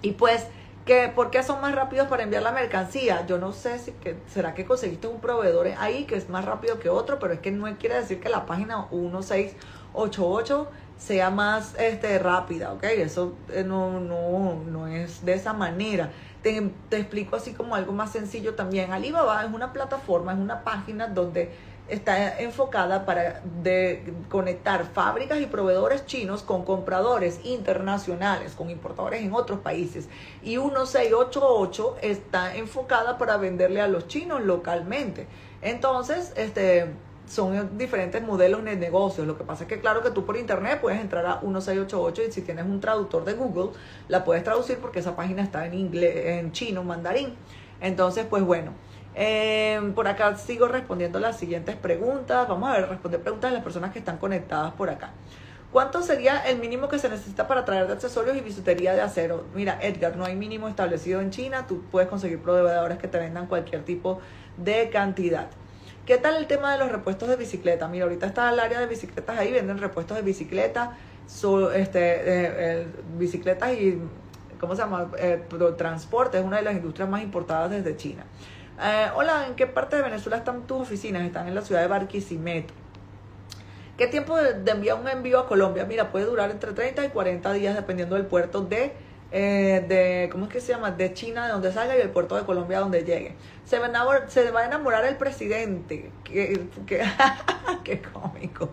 y pues que ¿Por qué son más rápidos para enviar la mercancía? Yo no sé si que, será que conseguiste un proveedor ahí que es más rápido que otro, pero es que no quiere decir que la página 1688 sea más este, rápida, ¿ok? Eso eh, no, no, no es de esa manera. Te, te explico así como algo más sencillo también. Alibaba es una plataforma, es una página donde está enfocada para conectar fábricas y proveedores chinos con compradores internacionales, con importadores en otros países. Y 1688 está enfocada para venderle a los chinos localmente. Entonces, este son diferentes modelos de negocios. Lo que pasa es que claro que tú por internet puedes entrar a 1688 y si tienes un traductor de Google, la puedes traducir porque esa página está en inglés, en chino, mandarín. Entonces, pues bueno, Em, por acá sigo respondiendo las siguientes preguntas. Vamos a ver, responder preguntas de las personas que están conectadas por acá. ¿Cuánto sería el mínimo que se necesita para traer de accesorios y bisutería de acero? Mira, Edgar, no hay mínimo establecido en China. Tú puedes conseguir proveedores que te vendan cualquier tipo de cantidad. ¿Qué tal el tema de los repuestos de bicicleta? Mira, ahorita está el área de bicicletas ahí, venden repuestos de bicicleta, este, eh, bicicletas y, ¿cómo se llama? Eh, transporte, es una de las industrias más importadas desde China. Eh, hola, ¿en qué parte de Venezuela están tus oficinas? Están en la ciudad de Barquisimeto. ¿Qué tiempo de, enviar un envío a Colombia? Mira, puede durar entre 30 y 40 días dependiendo del puerto de eh, de, ¿cómo es que se llama? De China, de donde salga, y el puerto de Colombia, donde llegue. Se va a enamorar, el presidente. Que, que qué cómico.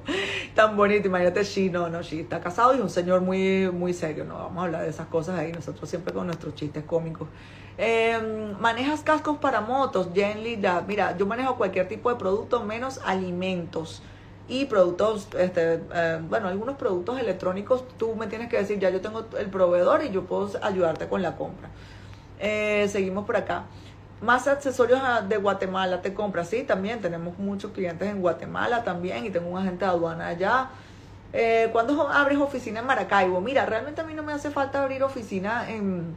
Tan bonito. Imagínate, Xi, no, no, Xi está casado y es un señor muy, muy serio. No vamos a hablar de esas cosas ahí. Nosotros siempre con nuestros chistes cómicos. Em, ¿Manejas cascos para motos? Jen Mira, yo manejo cualquier tipo de producto menos alimentos y productos, este, eh, bueno, algunos productos electrónicos, tú me tienes que decir, ya yo tengo el proveedor y yo puedo ayudarte con la compra. Eh, seguimos por acá. Más accesorios de Guatemala te compras, sí, también tenemos muchos clientes en Guatemala también y tengo un agente de aduana allá. Eh, ¿Cuándo abres oficina en Maracaibo? Mira, realmente a mí no me hace falta abrir oficina en,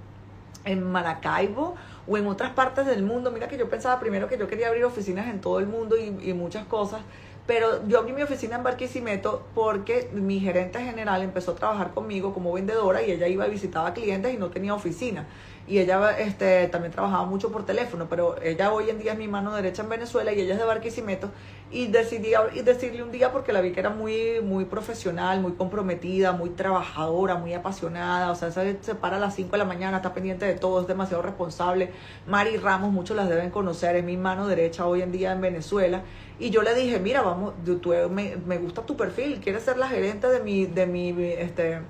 en Maracaibo o en otras partes del mundo. Mira que yo pensaba primero que yo quería abrir oficinas en todo el mundo y, y muchas cosas. Pero yo abrí mi oficina en Barquisimeto porque mi gerente general empezó a trabajar conmigo como vendedora y ella iba y visitaba clientes y no tenía oficina y ella este, también trabajaba mucho por teléfono, pero ella hoy en día es mi mano derecha en Venezuela y ella es de Barquisimeto y decidí y decirle un día porque la vi que era muy, muy profesional, muy comprometida, muy trabajadora, muy apasionada, o sea, se, se para a las 5 de la mañana, está pendiente de todo, es demasiado responsable. Mari Ramos, muchos las deben conocer, es mi mano derecha hoy en día en Venezuela y yo le dije, mira, vamos, tú, me, me, gusta tu perfil, quieres ser la gerente de mi, de mi, este,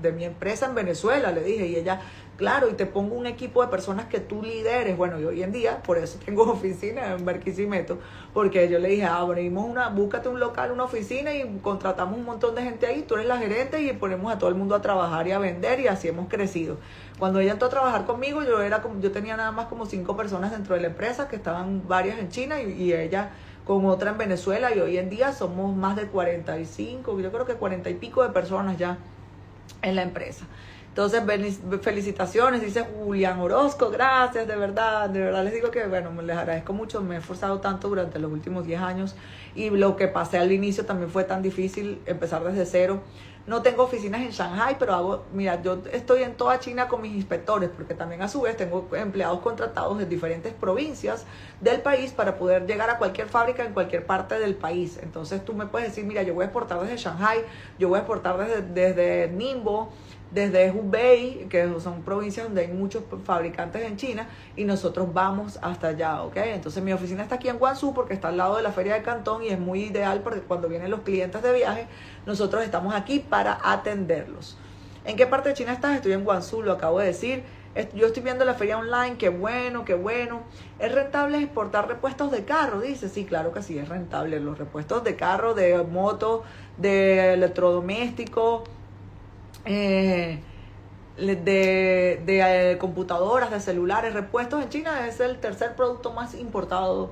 de mi empresa en Venezuela, le dije, y ella, claro, y te pongo un equipo de personas que tú lideres. Bueno, y hoy en día, por eso tengo oficina en Barquisimeto, porque yo le dije, abrimos una, búscate un local, una oficina y contratamos un montón de gente ahí, tú eres la gerente y ponemos a todo el mundo a trabajar y a vender y así hemos crecido. Cuando ella entró a trabajar conmigo, yo era yo tenía nada más como cinco personas dentro de la empresa, que estaban varias en China y, y ella con otra en Venezuela y hoy en día somos más de 45, yo creo que 40 y pico de personas ya en la empresa. Entonces, felicitaciones, dice Julián Orozco, gracias, de verdad, de verdad les digo que, bueno, les agradezco mucho, me he esforzado tanto durante los últimos 10 años y lo que pasé al inicio también fue tan difícil empezar desde cero. No tengo oficinas en Shanghai, pero hago, mira, yo estoy en toda China con mis inspectores, porque también a su vez tengo empleados contratados en diferentes provincias del país para poder llegar a cualquier fábrica en cualquier parte del país. Entonces tú me puedes decir, mira, yo voy a exportar desde Shanghai, yo voy a exportar desde, desde Ningbo, desde Hubei, que son provincias donde hay muchos fabricantes en China, y nosotros vamos hasta allá, ¿ok? Entonces mi oficina está aquí en Guangzhou porque está al lado de la feria de Cantón y es muy ideal porque cuando vienen los clientes de viaje, nosotros estamos aquí para atenderlos. ¿En qué parte de China estás? Estoy en Guangzhou, lo acabo de decir. Yo estoy viendo la feria online, qué bueno, qué bueno. ¿Es rentable exportar repuestos de carro? Dice, sí, claro que sí, es rentable. Los repuestos de carro, de moto, de electrodomésticos, eh, de, de eh, computadoras, de celulares, repuestos en China es el tercer producto más importado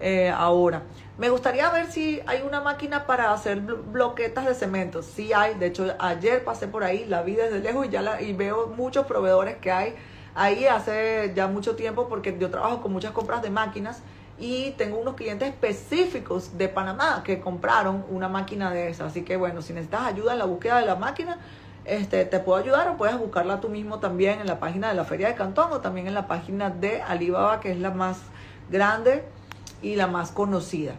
eh, ahora. Me gustaría ver si hay una máquina para hacer bloquetas de cemento. Sí hay, de hecho ayer pasé por ahí, la vi desde lejos y ya y veo muchos proveedores que hay ahí hace ya mucho tiempo porque yo trabajo con muchas compras de máquinas y tengo unos clientes específicos de Panamá que compraron una máquina de esa. Así que bueno, si necesitas ayuda en la búsqueda de la máquina, este, te puedo ayudar o puedes buscarla tú mismo también en la página de la Feria de Cantón o también en la página de Alibaba, que es la más grande y la más conocida.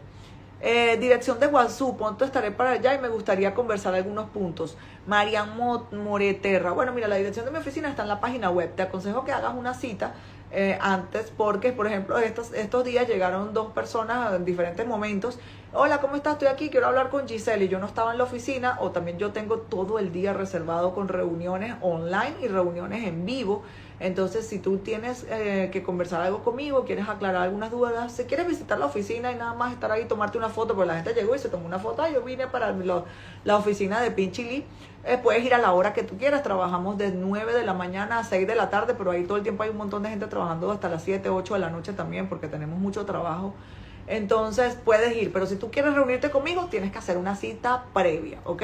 Eh, dirección de Guazú, pronto estaré para allá y me gustaría conversar algunos puntos. Marian Moreterra. Bueno, mira, la dirección de mi oficina está en la página web. Te aconsejo que hagas una cita eh, antes porque, por ejemplo, estos, estos días llegaron dos personas en diferentes momentos hola, ¿cómo estás? Estoy aquí, quiero hablar con Giselle y yo no estaba en la oficina o también yo tengo todo el día reservado con reuniones online y reuniones en vivo. Entonces, si tú tienes eh, que conversar algo conmigo, quieres aclarar algunas dudas, si quieres visitar la oficina y nada más estar ahí y tomarte una foto, porque la gente llegó y se tomó una foto, yo vine para la, oficina de Pinchili, eh, puedes ir a la hora que tú quieras, trabajamos de 9 de la mañana a 6 de la tarde, pero ahí todo el tiempo hay un montón de gente trabajando hasta las 7, 8 de la noche también, porque tenemos mucho trabajo entonces puedes ir, pero si tú quieres reunirte conmigo, tienes que hacer una cita previa, ¿ok?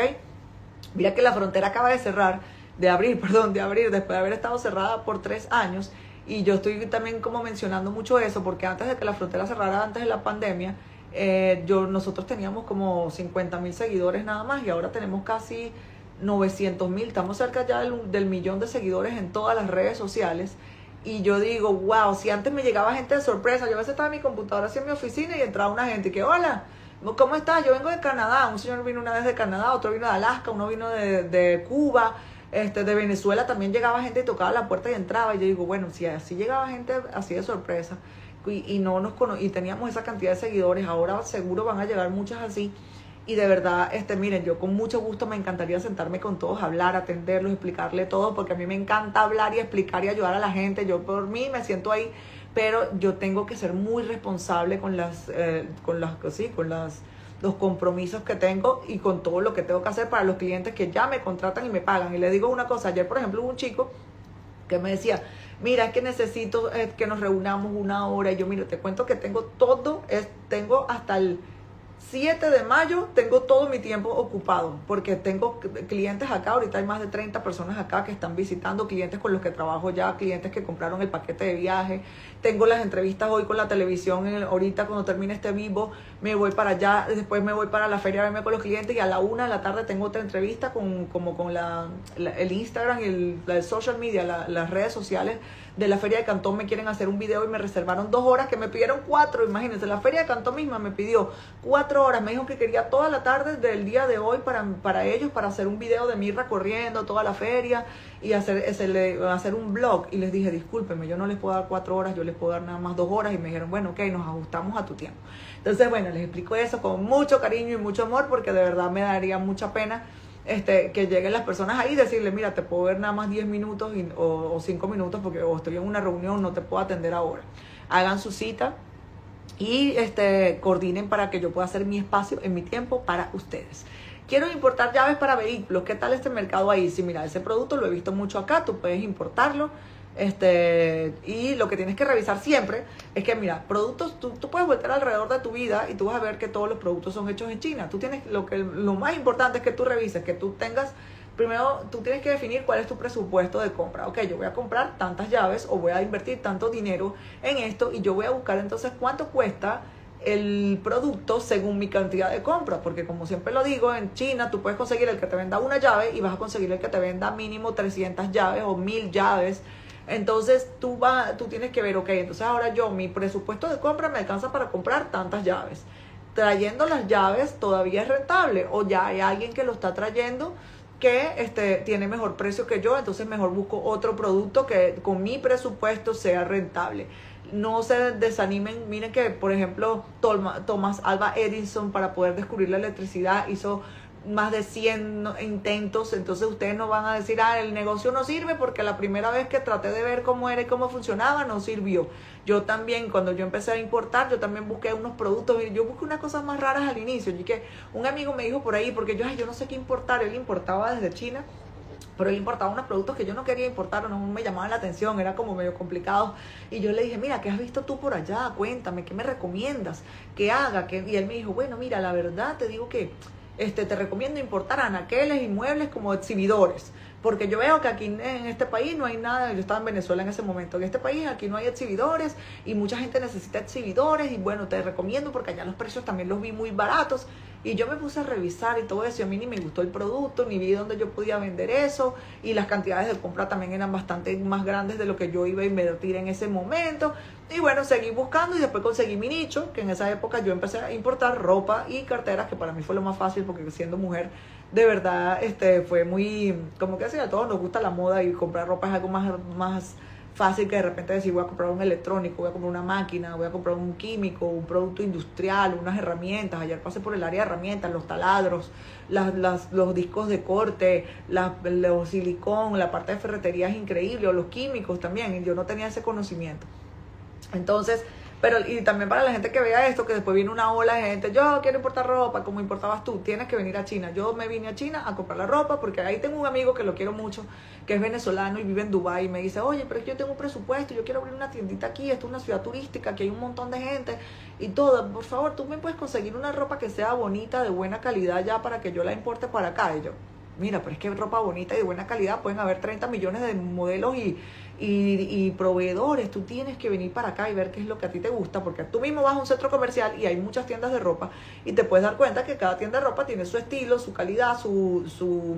Mira que la frontera acaba de cerrar, de abrir, perdón, de abrir, después de haber estado cerrada por tres años. Y yo estoy también como mencionando mucho eso, porque antes de que la frontera cerrara, antes de la pandemia, eh, yo, nosotros teníamos como 50 mil seguidores nada más y ahora tenemos casi 900 mil, estamos cerca ya del, del millón de seguidores en todas las redes sociales. Y yo digo, wow, si antes me llegaba gente de sorpresa, yo a veces estaba en mi computadora así en mi oficina y entraba una gente que, hola, ¿cómo estás? Yo vengo de Canadá, un señor vino una vez de Canadá, otro vino de Alaska, uno vino de Cuba, Este, de Venezuela también llegaba gente y tocaba la puerta y entraba. Y yo digo, bueno, si así llegaba gente así de sorpresa y, y no nos y teníamos esa cantidad de seguidores, ahora seguro van a llegar muchas así. Y de verdad, este, miren, yo con mucho gusto me encantaría sentarme con todos, hablar, atenderlos, explicarle todo, porque a mí me encanta hablar y explicar y ayudar a la gente. Yo por mí me siento ahí, pero yo tengo que ser muy responsable con las, eh, con las, sí, con las los compromisos que tengo y con todo lo que tengo que hacer para los clientes que ya me contratan y me pagan. Y le digo una cosa, ayer por ejemplo hubo un chico que me decía, mira, es que necesito eh, que nos reunamos una hora. Y yo, mira, te cuento que tengo todo, es, tengo hasta el 7 de mayo tengo todo mi tiempo ocupado porque tengo clientes acá, ahorita hay más de 30 personas acá que están visitando, clientes con los que trabajo ya, clientes que compraron el paquete de viaje, tengo las entrevistas hoy con la televisión, ahorita cuando termine este vivo me voy para allá, después me voy para la feria a verme con los clientes y a la una de la tarde tengo otra entrevista con, como con la, el Instagram y el, social media, las redes sociales de la Feria de Cantón me quieren hacer un video y me reservaron dos horas, que me pidieron cuatro, imagínense, la Feria de Cantón misma me pidió cuatro horas, me dijo que quería toda la tarde del día de hoy para, para ellos, para hacer un video de mí recorriendo toda la feria y hacer, hacer un blog. Y les dije, discúlpeme, yo no les puedo dar cuatro horas, yo les puedo dar nada más dos horas. Y me dijeron, bueno, ok, nos ajustamos a tu tiempo. Entonces, bueno, les explico eso con mucho cariño y mucho amor porque de verdad me daría mucha pena este, que lleguen las personas ahí y decirle, mira, te puedo ver nada más 10 minutos o, 5 minutos porque o estoy en una reunión, no te puedo atender ahora. Hagan su cita y este, coordinen para que yo pueda hacer mi espacio en mi tiempo para ustedes. Quiero importar llaves para vehículos. ¿Qué tal este mercado ahí? Si mira, ese producto lo he visto mucho acá, tú puedes importarlo este, y lo que tienes que revisar siempre es que, mira, productos, tú, tú, puedes volver alrededor de tu vida y tú vas a ver que todos los productos son hechos en China. Tú tienes, lo, que, lo más importante es que tú revises, que tú tengas, primero tú tienes que definir cuál es tu presupuesto de compra. Ok, yo voy a comprar tantas llaves o voy a invertir tanto dinero en esto y yo voy a buscar entonces cuánto cuesta el producto según mi cantidad de compras, porque como siempre lo digo, en China tú puedes conseguir el que te venda una llave y vas a conseguir el que te venda mínimo 300 llaves o 1000 llaves entonces tú, va, tú tienes que ver, ok, entonces ahora yo, mi presupuesto de compra me alcanza para comprar tantas llaves. Trayendo las llaves todavía es rentable o ya hay alguien que lo está trayendo que este, tiene mejor precio que yo, entonces mejor busco otro producto que con mi presupuesto sea rentable. No se desanimen, miren que por ejemplo Thomas Alba Edison para poder descubrir la electricidad hizo más de 100 intentos, entonces ustedes no van a decir, ah, el negocio no sirve porque la primera vez que traté de ver cómo era y cómo funcionaba no sirvió. Yo también, cuando yo empecé a importar, yo también busqué unos productos, yo busqué unas cosas más raras al inicio, y que un amigo me dijo por ahí, porque yo, yo no sé qué importar, él importaba desde China, pero él importaba unos productos que yo no quería importar o no me llamaban la atención, era como medio complicado. Y yo le dije, mira, ¿qué has visto tú por allá? Cuéntame, ¿qué me recomiendas? ¿Qué haga? que Y él me dijo, bueno, mira, la verdad te digo que este, te recomiendo importar anaqueles y muebles como exhibidores. Porque yo veo que aquí en este país no hay nada, yo estaba en Venezuela en ese momento, en este país aquí no hay exhibidores y mucha gente necesita exhibidores y bueno, te recomiendo porque allá los precios también los vi muy baratos y yo me puse a revisar y todo eso y a mí ni me gustó el producto, ni vi dónde yo podía vender eso y las cantidades de compra también eran bastante más grandes de lo que yo iba a invertir en ese momento. Y bueno, seguí buscando y después conseguí mi nicho, que en esa época yo empecé a importar ropa y carteras, que para mí fue lo más fácil porque siendo mujer de verdad este fue muy, como que así a todos nos gusta la moda y comprar ropa es algo más, más fácil que de repente decir voy a comprar un electrónico, voy a comprar una máquina, voy a comprar un químico, un producto industrial, unas herramientas. Ayer pasé por el área de herramientas, los taladros, las, las, los discos de corte, los silicón, la parte de ferretería es increíble, o los químicos también. Yo no tenía ese conocimiento. Entonces, pero y también para la gente que vea esto, que después viene una ola de gente, yo quiero importar ropa, como importabas tú, tienes que venir a China. Yo me vine a China a comprar la ropa porque ahí tengo un amigo que lo quiero mucho, que es venezolano y vive en Dubái y me dice, oye, pero yo tengo un presupuesto, yo quiero abrir una tiendita aquí, esto es una ciudad turística, que hay un montón de gente y todo. Por favor, tú me puedes conseguir una ropa que sea bonita, de buena calidad ya para que yo la importe para acá. Y yo, mira, pero es que ropa bonita y de buena calidad pueden haber 30 millones de modelos y y, proveedores, tú tienes que venir para acá y ver qué es lo que a ti te gusta, porque tú mismo vas a un centro comercial y hay muchas tiendas de ropa y te puedes dar cuenta que cada tienda de ropa tiene su estilo, su calidad, su, su,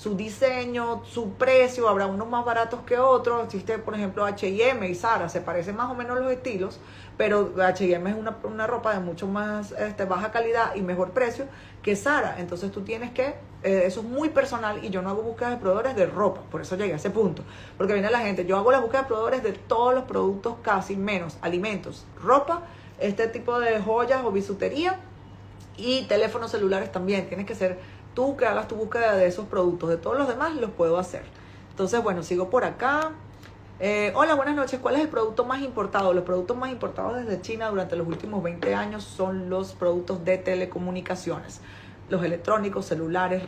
su diseño, su precio, habrá unos más baratos que otros. Existe, por ejemplo, HM y Zara, se parecen más o menos los estilos, pero HM es una, una ropa de mucho más este, baja calidad y mejor precio que Zara. Entonces tú tienes que, eh, eso es muy personal y yo no hago búsqueda de proveedores de ropa, por eso llegué a ese punto. Porque viene la gente, yo hago la búsqueda de proveedores de todos los productos casi menos, alimentos, ropa, este tipo de joyas o bisutería y teléfonos celulares también. Tienes que ser tú que hagas tu búsqueda de esos productos. De todos los demás los puedo hacer. Entonces, bueno, sigo por acá. Eh, hola, buenas noches. ¿Cuál es el producto más importado? Los productos más importados desde China durante los últimos 20 años son los productos de telecomunicaciones. Los electrónicos, celulares,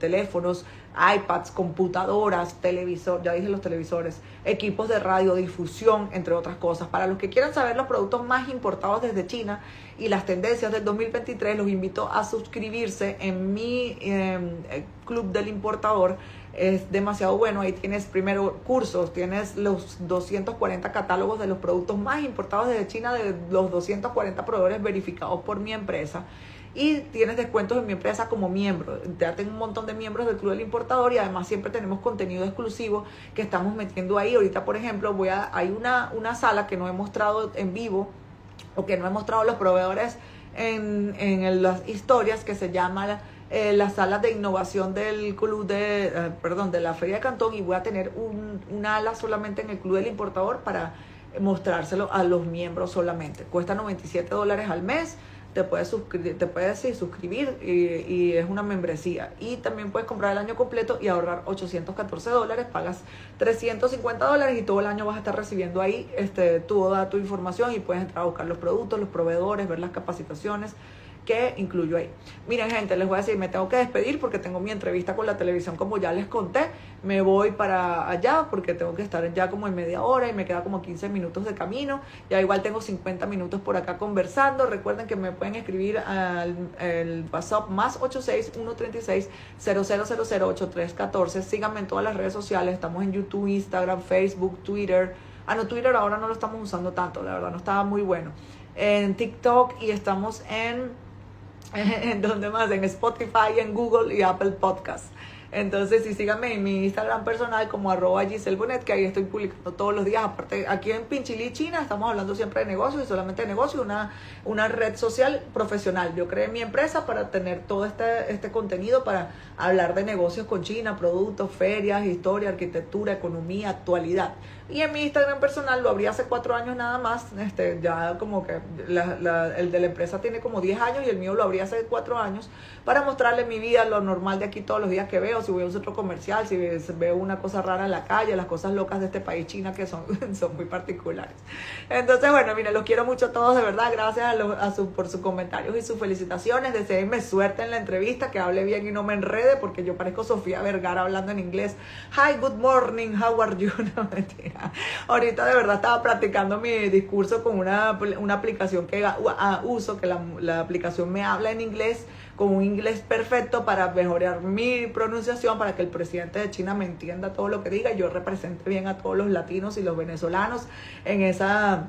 teléfonos, iPads, computadoras, televisor, ya dije los televisores, equipos de radiodifusión, entre otras cosas. Para los que quieran saber los productos más importados desde China y las tendencias del 2023, los invito a suscribirse en mi em, club del importador. Es demasiado bueno. Ahí tienes primero cursos, tienes los 240 catálogos de los productos más importados desde China, de los 240 proveedores verificados por mi empresa y tienes descuentos en mi empresa como miembro. Ya tengo un montón de miembros del Club del Importador y además siempre tenemos contenido exclusivo que estamos metiendo ahí. Ahorita, por ejemplo, voy a, hay una, una sala que no he mostrado en vivo o que no he mostrado los proveedores en, en las historias que se llama eh, la sala de innovación del club de, eh, perdón, de la Feria de Cantón y voy a tener un, una ala solamente en el Club del Importador para mostrárselo a los miembros solamente. Cuesta 97 dólares al mes te puedes, te puedes suscribir y, es una membresía. Y también puedes comprar el año completo y ahorrar 814 dólares, pagas 350 dólares y todo el año vas a estar recibiendo ahí este, toda tu información y puedes entrar a buscar los productos, los proveedores, ver las capacitaciones que incluyo ahí. Miren gente, les voy a decir, me tengo que despedir porque tengo mi entrevista con la televisión como ya les conté. Me voy para allá porque tengo que estar ya como en media hora y me queda como 15 minutos de camino. Ya igual tengo 50 minutos por acá conversando. Recuerden que me pueden escribir al el WhatsApp más 86 136 00008314. Síganme en todas las redes sociales. Estamos en YouTube, Instagram, Facebook, Twitter. Ah, no, Twitter ahora no lo estamos usando tanto, la verdad, no estaba muy bueno. En TikTok y estamos en en donde más, en Spotify, en Google y Apple Podcasts. Entonces, sí, síganme en mi Instagram personal como arroba Giselle Bonet, que ahí estoy publicando todos los días. Aparte, aquí en Pinchili, China, estamos hablando siempre de negocios y solamente de negocios, una, una red social profesional. Yo creé mi empresa para tener todo este, este contenido para hablar de negocios con China, productos, ferias, historia, arquitectura, economía, actualidad. Y en mi Instagram personal lo abrí hace cuatro años nada más. Este, ya como que el de la empresa tiene como 10 años y el mío lo abrí hace cuatro años para mostrarle mi vida, lo normal de aquí todos los días que veo. Si voy a un centro comercial, si veo una cosa rara en la calle, las cosas locas de este país, China, que son, son muy particulares. Entonces, bueno, mire, los quiero mucho a todos, de verdad. Gracias a, su, por sus comentarios y sus felicitaciones. Deseenme suerte en la entrevista, que hable bien y no me enrede, porque yo parezco Sofía Vergara hablando en inglés. Hi, good morning, how are you? No, mentira. Ahorita de verdad estaba practicando mi discurso con una, una aplicación que uso, que la, la aplicación me habla en inglés con un inglés perfecto para mejorar mi pronunciación, para que el presidente de China me entienda todo lo que diga y yo represente bien a todos los latinos y los venezolanos en esa,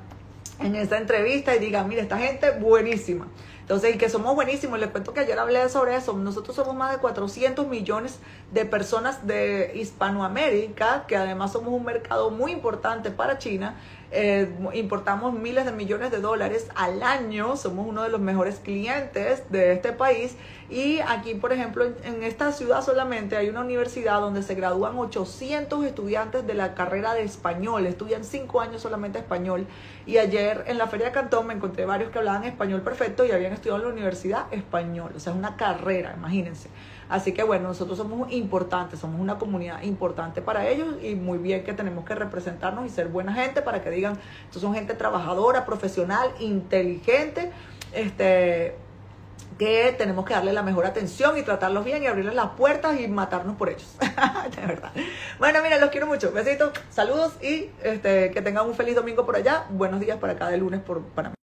en esa entrevista y diga, mire, esta gente buenísima. Entonces, y que somos buenísimos. Les cuento que ayer hablé sobre eso. Nosotros somos más de 400 millones de personas de Hispanoamérica, que además somos un mercado muy importante para China. Eh, importamos miles de millones de dólares al año, somos uno de los mejores clientes de este país. Y aquí, por ejemplo, en, esta ciudad solamente hay una universidad donde se gradúan 800 estudiantes de la carrera de español, estudian 5 años solamente español. Y ayer en la Feria de Cantón me encontré varios que hablaban español perfecto y habían estudiado en la universidad español, o sea, es una carrera, imagínense. Así que bueno, nosotros somos importantes, somos una comunidad importante para ellos y muy bien que tenemos que representarnos y ser buena gente para que digan, estos son gente trabajadora, profesional, inteligente, este que tenemos que darle la mejor atención y tratarlos bien y abrirles las puertas y matarnos por ellos. de verdad. Bueno, mira, los quiero mucho. Besitos, saludos y este, que tengan un feliz domingo por allá. Buenos días para acá de lunes por Panamá.